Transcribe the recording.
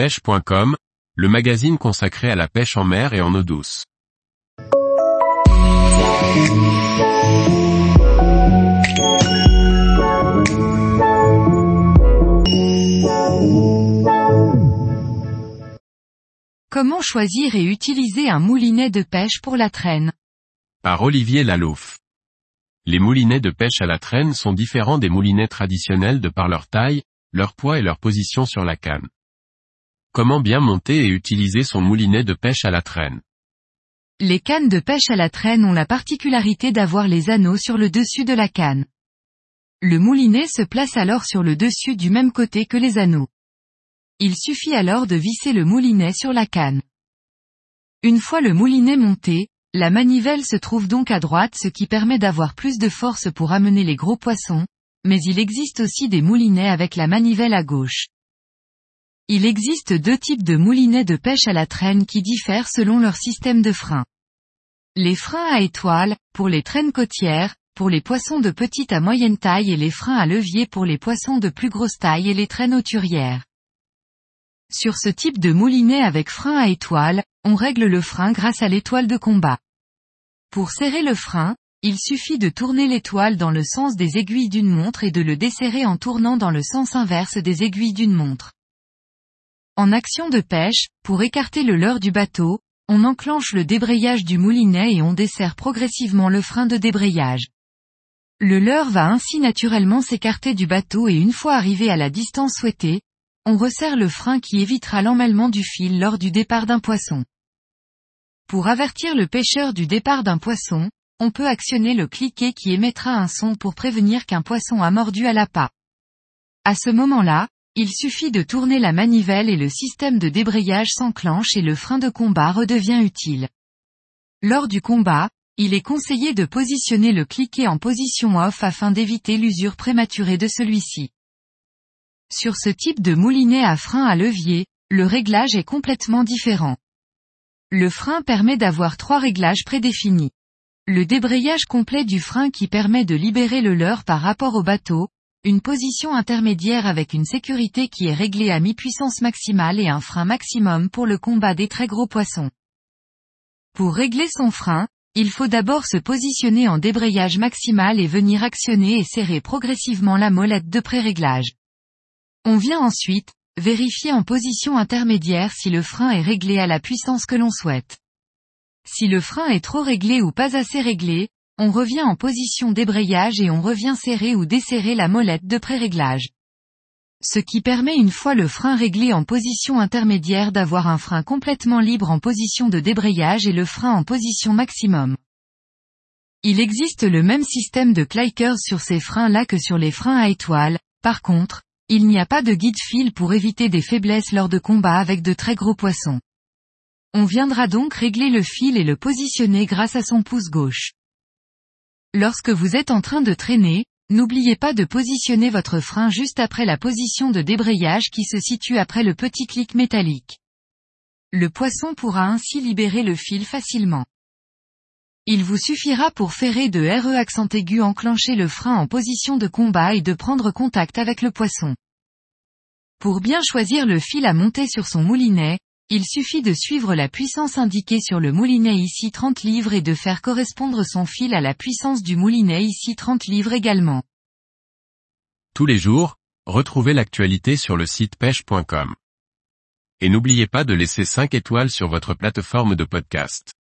pêche.com, le magazine consacré à la pêche en mer et en eau douce. Comment choisir et utiliser un moulinet de pêche pour la traîne? Par Olivier Lalouf. Les moulinets de pêche à la traîne sont différents des moulinets traditionnels de par leur taille, leur poids et leur position sur la canne. Comment bien monter et utiliser son moulinet de pêche à la traîne? Les cannes de pêche à la traîne ont la particularité d'avoir les anneaux sur le dessus de la canne. Le moulinet se place alors sur le dessus du même côté que les anneaux. Il suffit alors de visser le moulinet sur la canne. Une fois le moulinet monté, la manivelle se trouve donc à droite ce qui permet d'avoir plus de force pour amener les gros poissons, mais il existe aussi des moulinets avec la manivelle à gauche. Il existe deux types de moulinets de pêche à la traîne qui diffèrent selon leur système de frein. Les freins à étoile, pour les traînes côtières, pour les poissons de petite à moyenne taille et les freins à levier pour les poissons de plus grosse taille et les traînes hauturières. Sur ce type de moulinet avec frein à étoile, on règle le frein grâce à l'étoile de combat. Pour serrer le frein, il suffit de tourner l'étoile dans le sens des aiguilles d'une montre et de le desserrer en tournant dans le sens inverse des aiguilles d'une montre. En action de pêche, pour écarter le leurre du bateau, on enclenche le débrayage du moulinet et on desserre progressivement le frein de débrayage. Le leurre va ainsi naturellement s'écarter du bateau et une fois arrivé à la distance souhaitée, on resserre le frein qui évitera l'emmêlement du fil lors du départ d'un poisson. Pour avertir le pêcheur du départ d'un poisson, on peut actionner le cliquet qui émettra un son pour prévenir qu'un poisson a mordu à l'appât. À ce moment-là, il suffit de tourner la manivelle et le système de débrayage s'enclenche et le frein de combat redevient utile. Lors du combat, il est conseillé de positionner le cliquet en position off afin d'éviter l'usure prématurée de celui-ci. Sur ce type de moulinet à frein à levier, le réglage est complètement différent. Le frein permet d'avoir trois réglages prédéfinis. Le débrayage complet du frein qui permet de libérer le leurre par rapport au bateau, une position intermédiaire avec une sécurité qui est réglée à mi-puissance maximale et un frein maximum pour le combat des très gros poissons. Pour régler son frein, il faut d'abord se positionner en débrayage maximal et venir actionner et serrer progressivement la molette de pré-réglage. On vient ensuite, vérifier en position intermédiaire si le frein est réglé à la puissance que l'on souhaite. Si le frein est trop réglé ou pas assez réglé, on revient en position débrayage et on revient serrer ou desserrer la molette de pré-réglage. Ce qui permet une fois le frein réglé en position intermédiaire d'avoir un frein complètement libre en position de débrayage et le frein en position maximum. Il existe le même système de clickers sur ces freins-là que sur les freins à étoiles, par contre, il n'y a pas de guide fil pour éviter des faiblesses lors de combats avec de très gros poissons. On viendra donc régler le fil et le positionner grâce à son pouce gauche. Lorsque vous êtes en train de traîner, n'oubliez pas de positionner votre frein juste après la position de débrayage qui se situe après le petit clic métallique. Le poisson pourra ainsi libérer le fil facilement. Il vous suffira pour ferrer de RE accent aigu enclencher le frein en position de combat et de prendre contact avec le poisson. Pour bien choisir le fil à monter sur son moulinet, il suffit de suivre la puissance indiquée sur le moulinet ici 30 livres et de faire correspondre son fil à la puissance du moulinet ici 30 livres également. Tous les jours, retrouvez l'actualité sur le site pêche.com. Et n'oubliez pas de laisser 5 étoiles sur votre plateforme de podcast.